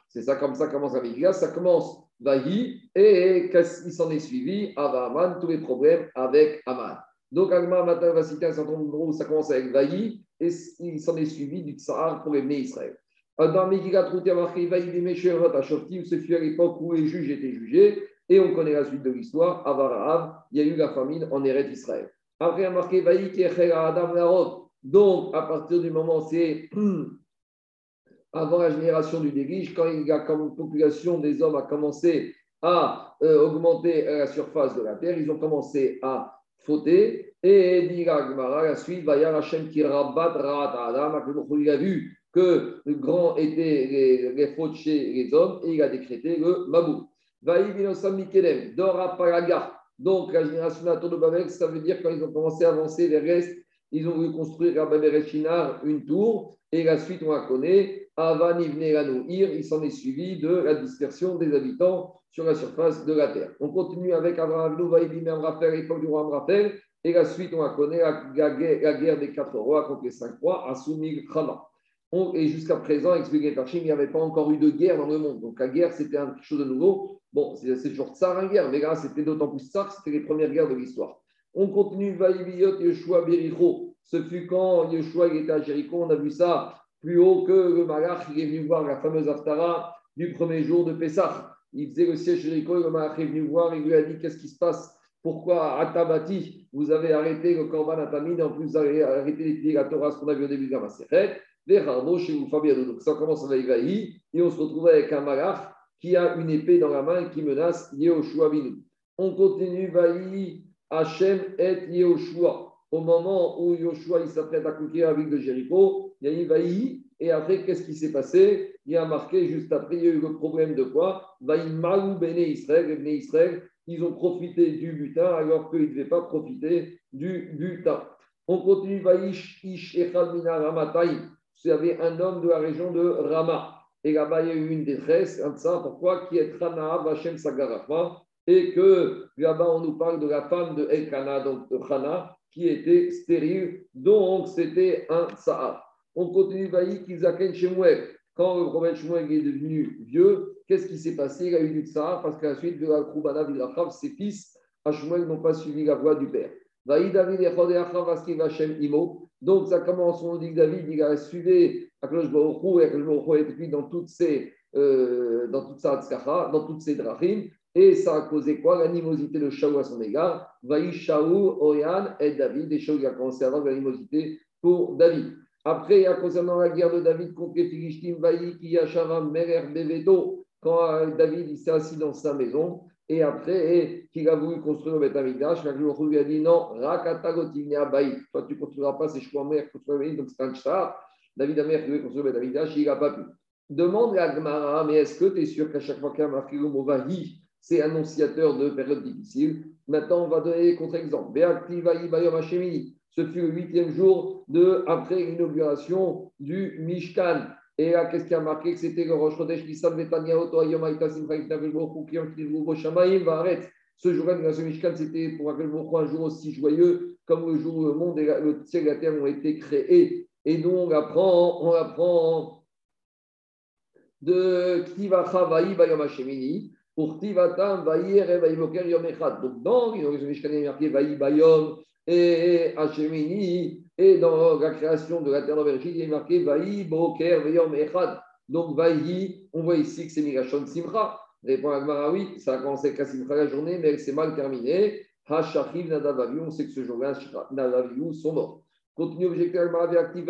c'est ça comme ça commence la Ça commence Vahi et il s'en est suivi? Ava tous les problèmes avec Aman. Donc, Agma matin va citer un certain nombre où ça commence avec Vahi et il s'en est suivi du Tsar pour les Israël. Dans Megillah, il y a marqué Vahi des à Shofti, ce fut à l'époque où les juges étaient jugés. Et on connaît la suite de l'histoire. Avarahav, il y a eu la famine en Eretz Israël. Après, il a marqué Vahi qui Adam Donc, à partir du moment, c'est avant la génération du délige, quand la population des hommes a commencé à euh, augmenter la surface de la terre, ils ont commencé à fauter. Et dit la suite, va y Hashem qui rabat Adam, il a vu que le grand était les, les, fautes chez les hommes et il a décrété le mabou. Mikelem, Dora Donc la génération de de Babel, ça veut dire quand ils ont commencé à avancer vers l'est, ils ont voulu construire à Babel une tour et la suite on la connaît. Avan il s'en est suivi de la dispersion des habitants sur la surface de la terre. On continue avec Abraham Raphaël, l'époque du roi Amrapel, et la suite, on la connaît, la, guerre, des quatre rois contre les cinq rois, Asumig Khama. Et jusqu'à présent, expliqué par Chim, il n'y avait pas encore eu de guerre dans le monde. Donc la guerre, c'était quelque chose de nouveau. Bon, c'est toujours tsar en guerre, mais là, c'était d'autant plus tsar, c'était les premières guerres de l'histoire. On continue, Vaïbiyot, Yeshua, Bericho. Ce fut quand Yeshua était à Jéricho, on a vu ça plus haut que le Malach, il est venu voir la fameuse Aftara du premier jour de Pessah. Il faisait le siège Jéricho, le Malach est venu voir, il lui a dit Qu'est-ce qui se passe? Pourquoi à Tabati, vous avez arrêté le Korban Atamid, en plus vous avez arrêté d'étudier la Torah, ce qu'on a vu au début de la Maseret Les chez vous, Fabien. Donc ça commence avec Vaï, et on se retrouve avec un Malach qui a une épée dans la main et qui menace Yehoshua Binu. On continue Vaï, Hachem et Yehoshua au moment où Yoshua s'apprête à conquérir la ville de Jéricho, il y a eu Vaï, et après, qu'est-ce qui s'est passé? Il y a marqué, juste après, il y a eu le problème de quoi? Vaï Malou Béné Israël, Béné Israël, ils ont profité du butin alors qu'ils ne devaient pas profiter du butin. On continue, Vaïsh Ish Echad Mina. Il y avait un homme de la région de Rama. Et là-bas, il y a eu une détresse, un ça, pourquoi? Qui est Rana Vachem Sagarachma. Et que là-bas, on nous parle de la femme de Elkana, donc de Rana, qui était stérile, donc c'était un Sahar. On continue, Vaï, Kizaken Shemouel. Quand le prophète Shmuel est devenu vieux, qu'est-ce qui s'est passé? Il a eu du Sahar parce qu'à la suite de la Kroubana Vilachav, ses fils à Shmuel n'ont pas suivi la voie du père. Vaï David et Imo. Donc ça commence, on dit que David, il a suivi Aklosh Baruchou et Aklosh Baruchou est dans toutes ses, euh, dans toute sa dans toutes ses drachim. Et ça a causé quoi? L'animosité de Shaou à son égard. Vaï Shaou, Oyan et David. Et Shaou a commencé à avoir de l'animosité pour David. Après, concernant la guerre de David contre les Philistines, Vaï, Kiyashavam, Merer, Beveto, quand euh, David s'est assis dans sa maison, et après, qu'il a voulu construire le Beth Amikdash, le lui a dit non, Rakatagotinia Baï, toi tu ne construiras pas, c'est Shmuel qui construira donc c'est un char. David a voulu construire le Beth Amikdash, il n'a pas pu. Demande à Gmara, mais est-ce que tu es sûr qu'à chaque fois qu'il y a marqué le mot Vaï, c'est annonciateur de périodes difficiles. Maintenant, on va donner des contre-exemples. Ce fut le huitième jour de, après l'inauguration du Mishkan. Et là, qu'est-ce qui a marqué que c'était le Rosh Chodesh Nissan Ce jour-là, le Mishkan, c'était pour un jour aussi joyeux comme le jour où le monde et le ciel et la terre ont été créés. Et donc, on apprend, on apprend de Ktivacha Vaï Bayom pour Tivatam, Vaïr et Echad. Donc, dans l'inauguration Mishkan, il y a marqué Vaï Bayom, et Hachemini, et dans la création de la terre d'Aubergine, il est marqué Vaï, Boker, Veyom, Echad. Donc Vaï, on voit ici que c'est Migashon Simcha. Répond Agmara, oui, ça a commencé avec la Simcha la journée, mais elle s'est mal terminée. Hachachiv, Nadavaviu, on sait que ce jour-là, Nadavaviu sont morts. Veaktiv,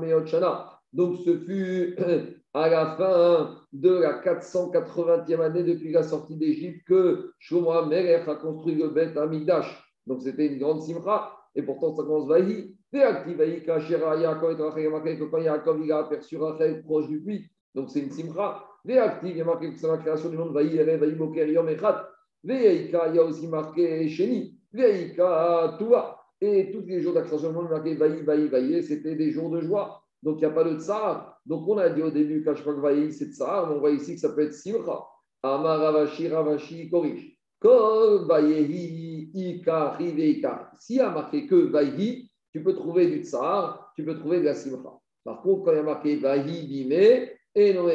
Meot, Shana. Donc ce fut à la fin de la 480e année depuis la sortie d'Égypte que Shlomo Amelech a construit le Beth Amidash. Donc c'était une grande simra. Et pourtant, ça commence Vahi. Quand Yaakov il a aperçu Rachel proche du puits, donc c'est une simra. Véactive, il y a marqué que c'est la création du monde Vahi, Vahi Boker, Yom Echad. Veika, il y a aussi marqué Sheni. Veika, Toua. Et tous les jours monde, marqué Vahi, Vahi, Vahi, c'était des jours de joie. Donc, il n'y a pas de tsar. Donc, on a dit au début, que Vaï, c'est tsar, on voit ici que ça peut être simcha. Amar Ravashi, Ravashi, Korish. Kol Vaïhi, Ika, Riveika. S'il y a marqué que Vaïhi, tu peux trouver du tsar, tu peux trouver de la simcha. Par contre, quand il y a marqué Vaïhi, Bime, et non,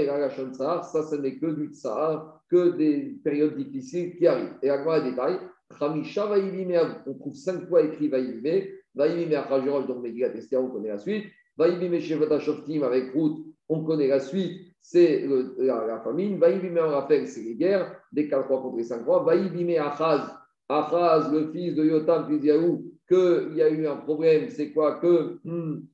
tsar, ça, ce n'est que du tsar, que des périodes difficiles qui arrivent. Et à quoi détail on trouve cinq fois écrit Vaïhi, Bime. Vaïhi, Bime, Achajorol, donc Megillat Esther, on connaît la suite avec Ruth, on connaît la suite, c'est la, famine. Vaïbime rappelle, c'est les guerres, des 4 croix contre les 5 croix. Vaïbime Achaz, Achaz, le fils de Yotam, puis Yaou, qu'il y a eu un problème, c'est quoi Que hmm,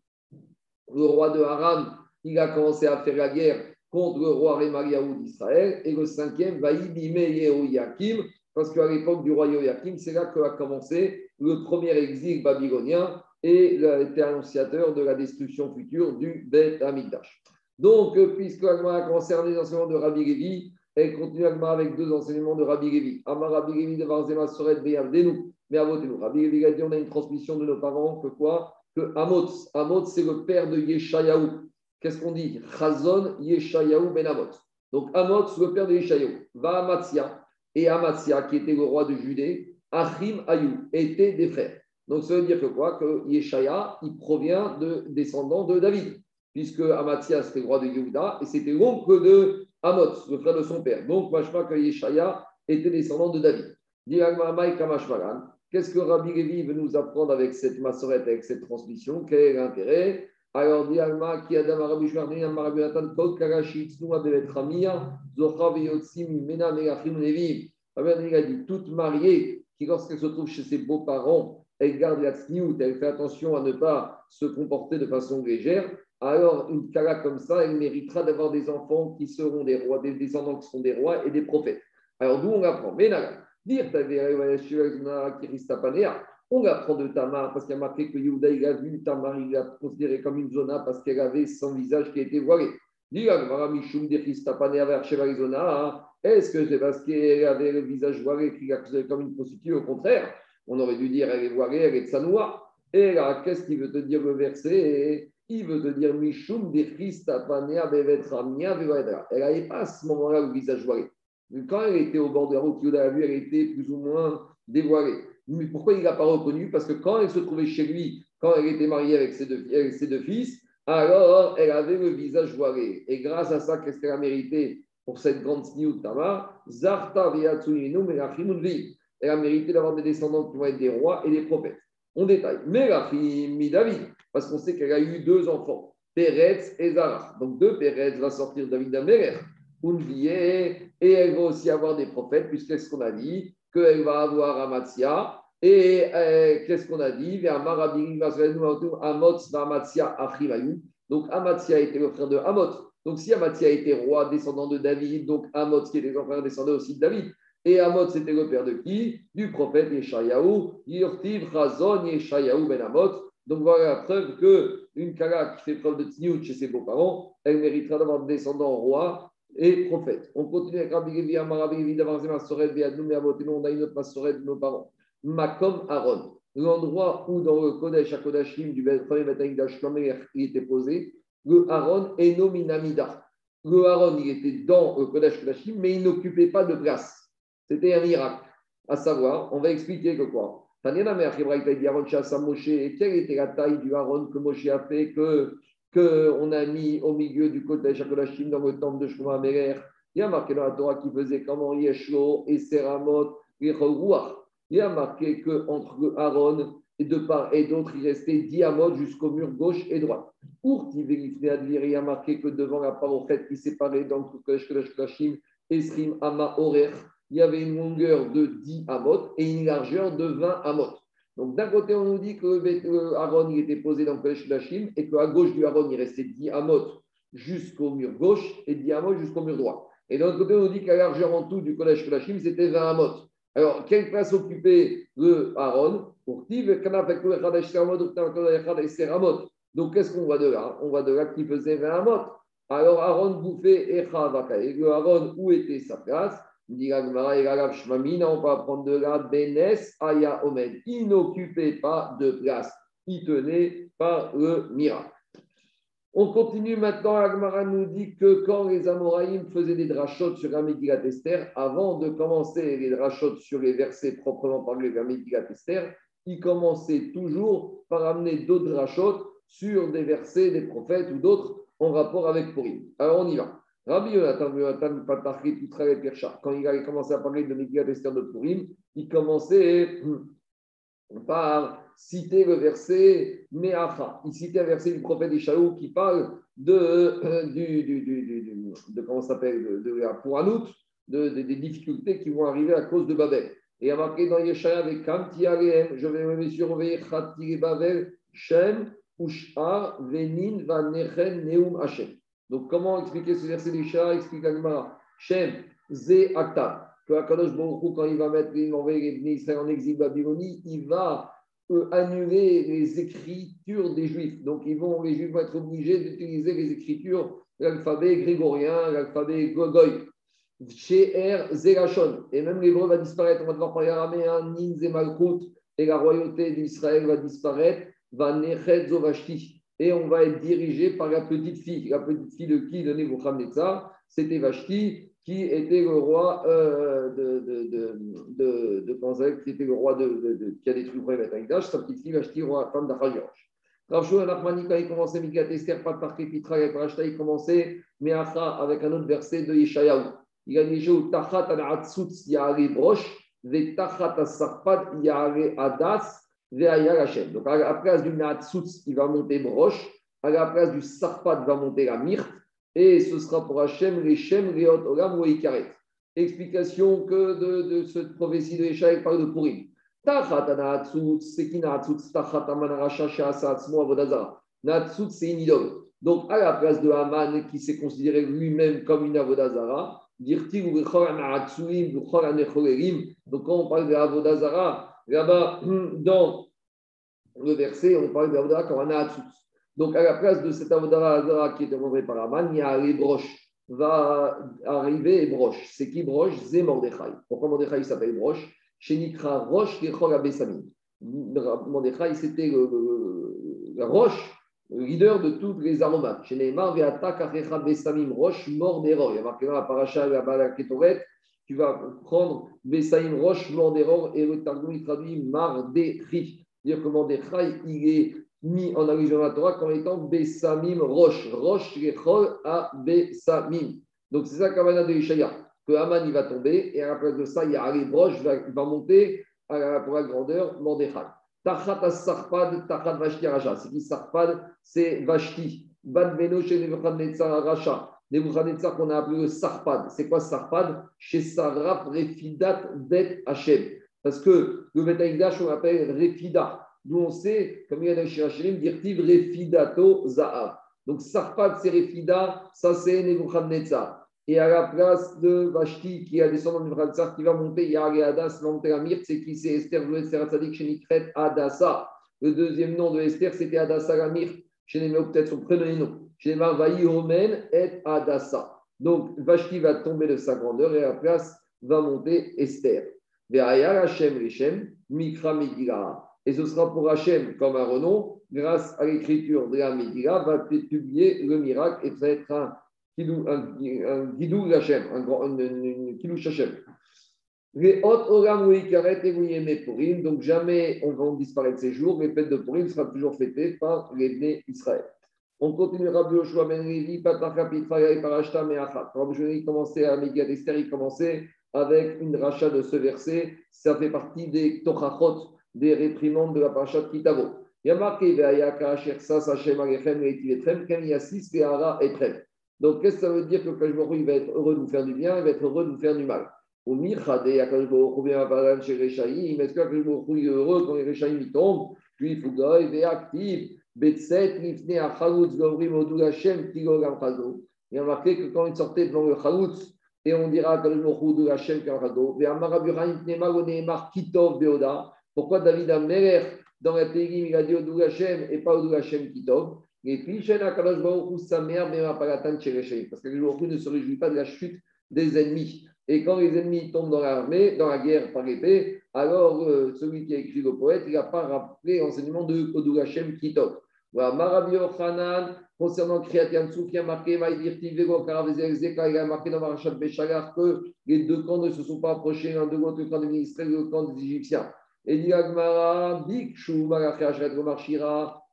le roi de Haran, il a commencé à faire la guerre contre le roi Remariaou d'Israël. Et le cinquième, Vaïbime Yehoyakim, parce qu'à l'époque du roi Yehoyakim, c'est là qu'a commencé le premier exil babylonien et a été annonciateur de la destruction future du Beth Amikdash. Donc, puisque Agma a concerné les enseignements de Rabbi Levi, elle continue Agma avec deux enseignements de Rabbi Levi. Amar Rabbi Levi de Varzema Soret Beyavdenu, mais nous. Rabbi Levi a dit on a une transmission de nos parents que quoi? Que Amotz. Amotz, c'est le père de Yeshayahu. Qu'est-ce qu'on dit? Chazon Yeshayahu ben Amotz. Donc, Amotz, le père de Yeshayahu, va Amatzia. Et Amatzia, qui était le roi de Judée, Achim Ayou, étaient des frères. Donc ça veut dire que quoi? Que Yeshaya, il provient de descendants de David, puisque Amatia, c'était le roi de Yehuda, et c'était l'oncle de Amoth, le frère de son père. Donc, crois que Yeshaya était descendant de David. Qu'est-ce que Rabbi Levi veut nous apprendre avec cette massorette, avec cette transmission? Quel est l'intérêt? Alors, dit Alma, qui Adam Rabbi Shmartin, Rabbi Natan, Kol Karashi, Tsnua Bevet Ramia, Zocha Veyotzim, Mena Megachim Levi. Rabbi il a dit toute mariée qui, lorsqu'elle se trouve chez ses beaux-parents, elle garde la tsniout, elle fait attention à ne pas se comporter de façon légère, alors une kala comme ça, elle méritera d'avoir des enfants qui seront des rois, des descendants qui seront des rois et des prophètes. Alors d'où on apprend? Mais dire on apprend de Tamar parce qu'il y a marqué que Yehuda il a vu Tamar, il l'a considéré comme une zona parce qu'elle avait son visage qui était voilé. Est-ce que c'est parce qu'elle avait le visage voilé qu'il l'a considéré comme une prostituée? Au contraire, on aurait dû dire elle est voilée, elle est de Sanoa. Et là, qu'est-ce qu'il veut te dire le verset? Il veut te dire Mishum Elle n'avait pas à ce moment-là le visage voilé. Quand elle était au bord de la route, Yoda a vu, elle était plus ou moins dévoilée. Mais pourquoi il ne l'a pas reconnu? Parce que quand elle se trouvait chez lui, quand elle était mariée avec ses deux, fils, alors elle avait le visage voilé. Et grâce à ça, qu'est-ce qu'elle a mérité pour cette grande sniout Tamar Zarta elle a mérité d'avoir des descendants qui vont être des rois et des prophètes. On détaille. Mais la fille David, parce qu'on sait qu'elle a eu deux enfants, Pérez et Zara. Donc deux Pérez va sortir David d'Améler, et elle va aussi avoir des prophètes, puisqu'est-ce qu'on a dit Qu'elle va avoir Amatia. Et euh, qu'est-ce qu'on a dit? Donc Amatia était le frère de Amot. Donc si Amatia était roi descendant de David, donc Amot qui était le frère descendant aussi de David. Et Amot, c'était le père de qui? Du prophète Yeshayahu, Yurtiv Razon Yeshayahu Ben Amot. Donc voilà la preuve qu'une Kala qui fait preuve de Tzniut chez ses beaux-parents, elle méritera d'avoir des descendants rois et prophètes. On continue avec Rabbi Levi, Amarabi Levi, d'avoir Masoret, Beadnoum et Amot. Et nous, on a une autre Masoret de nos parents. Makom Aaron. L'endroit où dans le Kodesh HaKodashim du premier Betaïdash il était posé, le Aaron Enominamida. Le Aaron, il était dans le Kodesh HaKodashim, mais il n'occupait pas de place. C'était un miracle. À savoir, on va expliquer que quoi quelle était la taille du Aaron que Moshe a fait, que qu'on a mis au milieu du côté Shakolashim dans le temple de Shlomo Il y a marqué dans la Torah qui faisait comment Yeshlo et Seramot, il il a marqué qu'entre Aaron et de part et d'autre, il restait 10 amotes jusqu'au mur gauche et droit. Pour il a marqué que devant la fait qui séparait d'entre Kodesh Kodesh Kashim, Esrim Ama Orer, il y avait une longueur de 10 amot et une largeur de 20 amot. Donc d'un côté, on nous dit que Aaron il était posé dans le Kodesh Kashim et qu'à gauche du Aaron, il restait 10 amot jusqu'au mur gauche et 10 amot jusqu'au mur droit. Et d'un côté, on nous dit que la largeur en tout du Kodesh Kashim, c'était 20 amot. Alors, quelle place occupait le Aaron donc, qu'est-ce qu'on voit de là? On voit de là qu'il faisait 20 amot. Alors, Aaron bouffait Et le Aaron, où était sa place? On va apprendre de là Benes Aya Omen. Il n'occupait pas de place. Il tenait par le miracle. On continue maintenant. Agmara nous dit que quand les Amoraïm faisaient des drachot sur la Megillat Esther, avant de commencer les drachot sur les versets proprement parlés de la Esther, ils commençaient toujours par amener d'autres drachot sur des versets des prophètes ou d'autres en rapport avec Purim. Alors on y va. Rabbi Yonatan, Yonatan quand il avait commencé à parler de Megillat de Purim, il commençait par citer le verset Meacha. Il citait un verset du prophète Ishaou qui parle de, euh, du, du, de comment s'appelle, de, de, la de, des difficultés qui vont arriver à cause de Babel. Et il a marqué dans Yeshaya avec Kamti je vais me surveiller Khatire Babel, Shem, Ushar, Venin, Vanechen, Neum, Hashem. Donc, comment expliquer ce verset d'Ishaïa Explique Agmara. Shem, Ze, Akta. Que Akadosh Baruch quand il va mettre les Israël en exil Babylonie, il va annuler les écritures des Juifs. Donc, ils vont, les Juifs vont être obligés d'utiliser les écritures, l'alphabet grégorien, l'alphabet gogoy. She'er Zerachon. Et même l'hébreu va disparaître. On va devoir parler araméen, Nin Zemalkut. Et la royauté d'Israël va disparaître. Va Nechet Zovashti. Et on va être dirigé par la petite fille. La petite fille de qui de Nebuchadnezzar? C'était Vashti qui était le roi euh, de, de, de, de, qui était le roi de, qui a détruit le premier sa petite fille Vashti, roi, femme d'Achajorj. Rav Shua Nachmani, quand il commençait Mikat Esther, pas de parquet Pitra, avec Rashta, il commençait Meacha avec un autre verset de Yeshayahu. Il a dit Yeshayahu, Tachat al-Atzutz ya'are brosh, ve Tachat al-Sarpad ya'are adas. Donc à la place du Meatzutz, il va monter broche, à la place du Sarpad, va monter la myrte, et ce sera pour Hachem, les Shem, Reot, Olam ou Ikaret. Explication que de, de cette prophétie de Yeshaï parle de Purim. Anahatzut, c'est une idole. Donc, à la place de Haman, qui s'est considéré lui-même comme une Avodazara, dire-t-il, donc quand on parle de Avodazara, là-bas, dans le verset, on parle de Avodazara comme un. Donc, à la place de cet Avodara qui est demandé par Aman, il y a les broches. Va arriver et broche. C'est qui broche? C'est Mordechai. Pourquoi Mordechai s'appelle broche? Chez Nikra Roche Kechol Abessamin. Mordechai, c'était la roche, le leader de toutes les aromates. Chez Neymar, Veata Kachecha Bessamim, roche mort d'erreur. Il y a marqué dans la paracha, la Balaketoret, tu vas prendre Bessamim, roche mort d'erreur, et le Targum, il traduit Mardéchi. C'est-à-dire que Mordechai, il est mis en allusion à la Torah comme étant Bessamim Roche. Roche Rechol à Bessamim. Donc c'est ça Kavana de Ishaya. Que Haman il va tomber et à la place de ça, il y a Ali Broche qui va, monter à la, pour la grandeur Mordechai. Tachat Sarpad, Tachat Vashti Racha. C'est qui Sarpad? C'est Vashti. Bad Beno chez Racha. Nebuchadnezzar qu'on a appelé le Sarpad. C'est quoi Sarpad? Chez Sarap Refidat Bet Hashem. Parce que le Betaïdash, on l'appelle Refidat. D'où on sait, comme il y a dans Shirachirim, dire-t-il Refidato Zahav. Donc, Sarpat, c'est Refida, ça c'est Nebuchadnezzar. Et à la place de Vashti, qui a descendu de Nebuchadnezzar, qui va monter Yahé Adas, va monter la c'est qui? C'est Esther, le Esther Tzadik, Shenikret Adassa. Le deuxième nom de Esther, c'était Adassa la Chez peut-être son premier nom. Les Vaï Omen et Adassa. Donc, Vashti va tomber de sa grandeur et à la place va monter Esther. Mikra. Et ce sera pour Hachem comme un renom, grâce à l'écriture de la Megillah, va publier le miracle et ça va être un guidou Hachem, un, kilouch Hachem. Les oram et Purim, donc jamais on va disparaître ces jours, les fêtes de Purim sera toujours fêtées par les Israël. On continuera Rabbi Yoshua Ben Levi, Patach Kapitra et Parashta Meachat. Rabbi Yoshua commençait à Megillah Esther, il commençait avec une rachat de ce verset. Ça fait partie des tochachot, des réprimandes de la parachat Kitavo. Il y a marqué Donc, qu'est-ce que ça veut dire que Kajmorou, il va être heureux de nous faire du bien, il va être heureux de nous faire du mal? Au Mirchade, Kajmorou, bien chez Rechaïm, est-ce que Kajmorou est heureux quand les Rechaïm tombent? Puis, il est actif. Betset, Nifne, Achalutz, Gomrim, Odou Hashem, Tigogam Chazo. Il y a marqué que quand il sortait devant le Chalutz, et on dira Kajmorou de Hashem, Kalchado, Ve'amaraburaim, Pnema, Goneemar, Kitov, Beoda. Pourquoi David Ameler, dans la Tégim, il a dit Odou Hashem et pas Odou Hashem Kitov? Et puis, Shena Kadosh Baruch sa mère, Bema Paratan Chereshaim. Parce que le Baruch ne se réjouit pas de la chute des ennemis. Et quand les ennemis tombent dans l'armée, dans la guerre par épée, alors euh, celui qui a écrit le poète, il n'a pas rappelé l'enseignement de Odou Hashem Kitov. Voilà, Marabi Hanan, concernant Kriyat Yansou, qui a marqué, il a marqué dans Marachat Béchagar que les deux camps ne se sont pas approchés l'un de l'autre, le camp des ministres et le camp des Égyptiens. Et dit Agmara, Bikshu,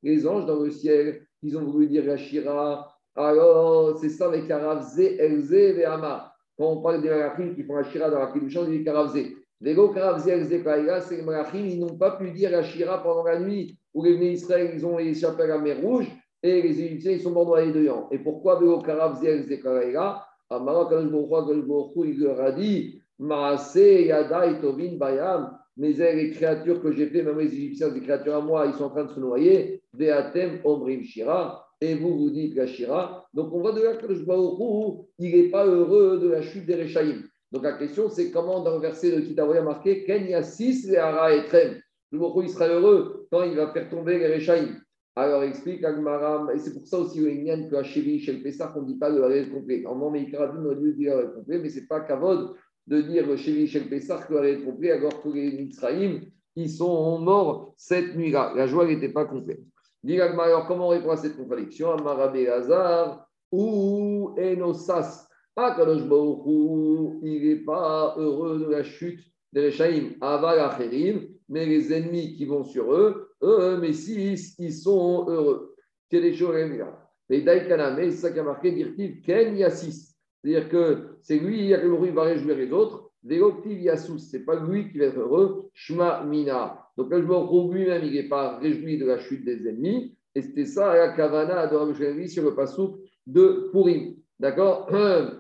les anges dans le ciel, ils ont voulu dire Shira. Alors, c'est ça avec Karavze, Elze, Veama. Quand on parle des Malachim qui font la Shira dans la Kiddushan, on dit Karavze. Les les Malachim, ils n'ont pas pu dire la Shira pendant la nuit où les Israël, ils ont échappé à la mer Rouge et les Égyptiens, ils sont morts. Et pourquoi Vélo, Karavze, Elze, Kaïla Amara, quand il leur a dit Itovin, Bayam mais les créatures que j'ai fait, même les Égyptiens, les créatures à moi, ils sont en train de se noyer. Veatem Omrim Shira. Et vous, vous dites la Shira. Donc, on voit de là que le il n'est pas heureux de la chute des Rechaïm. Donc, la question, c'est comment dans le verset de Kitavoya marqué Kenya 6 les Hara et Trem. Le Baruch il sera heureux quand il va faire tomber les Rechaïm. Alors, explique Agmaram, et c'est pour ça aussi le Inyan que Hachevi, chez le Pessah, on ne dit pas le Harel complet. Normalement, Meikradin aurait dû dire le complet, mais ce n'est pas Kavod de dire chez Michel Pessah que être complet, alors que les Mitzraïm, ils sont morts cette nuit-là. La joie n'était pas complète. Alors, comment on répond à cette contradiction? Amarabé Hazar ou Enosas. Akadosh il n'est pas heureux de la chute des Rechaïm, Aval mais les ennemis qui vont sur eux, eux, mais si, ils sont heureux. Les Daïkaname, c'est ça qui a marqué, dire-t-il, Ken Yassis. C'est-à-dire que c'est lui, qui va réjouir les autres. Yassous, ce n'est pas lui qui va être heureux. Shma Mina. Donc, le joueur lui-même, il n'est pas réjoui de la chute des ennemis. Et c'était ça, la Kavana de sur le pasouk de Purim. D'accord?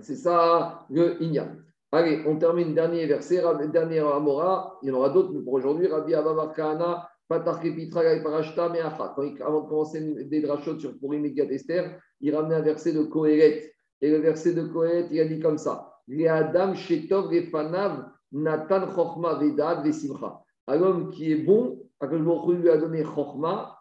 C'est ça le Inya. Allez, on termine dernier verset, dernier Amora. Il y en aura d'autres, mais pour aujourd'hui, Rabbi Abba Kana, Parashta Meachat. Avant de commencer des drachot sur Purim et Esther, il ramenait un verset de Kohéret. Et le verset de Kohet, il a dit comme ça Adam Vesimcha. Un homme qui est bon, Akadosh lui a donné Chochma,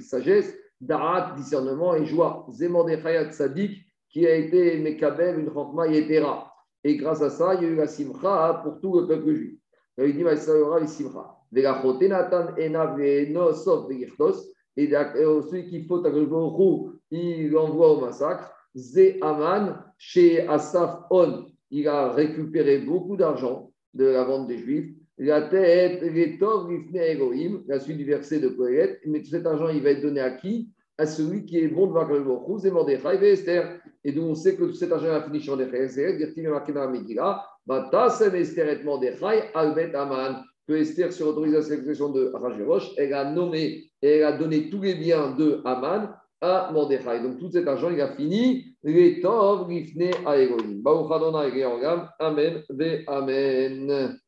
sagesse, Da'at, discernement et joie. Zemordechayat Sadik, qui a été Mekabel, une Chochma Yetera. Et grâce à ça, il y a eu la Simcha pour tout le peuple juif. Il dit Vaïsaïra les Simcha. Et celui qui faut, Akadosh il l'envoie au massacre. Zé Aman, chez Asaf On, il a récupéré beaucoup d'argent de la vente des Juifs. La tête, les Elohim, la suite du verset de Kohelet, mais tout cet argent, il va être donné à qui? À celui qui est bon devant le Baruch et Mordechai et Esther. Et d'où on sait que cet argent a fini et Esther, marqué dans Batasem Esther et Mordechai, Albet Aman. Que Esther, sur autorisation de Rajerosh, elle a nommé et elle a donné tous les biens de Aman à Mordechai. Donc tout cet argent, il a fini. Les Tov, Gifne, Amen, Amen.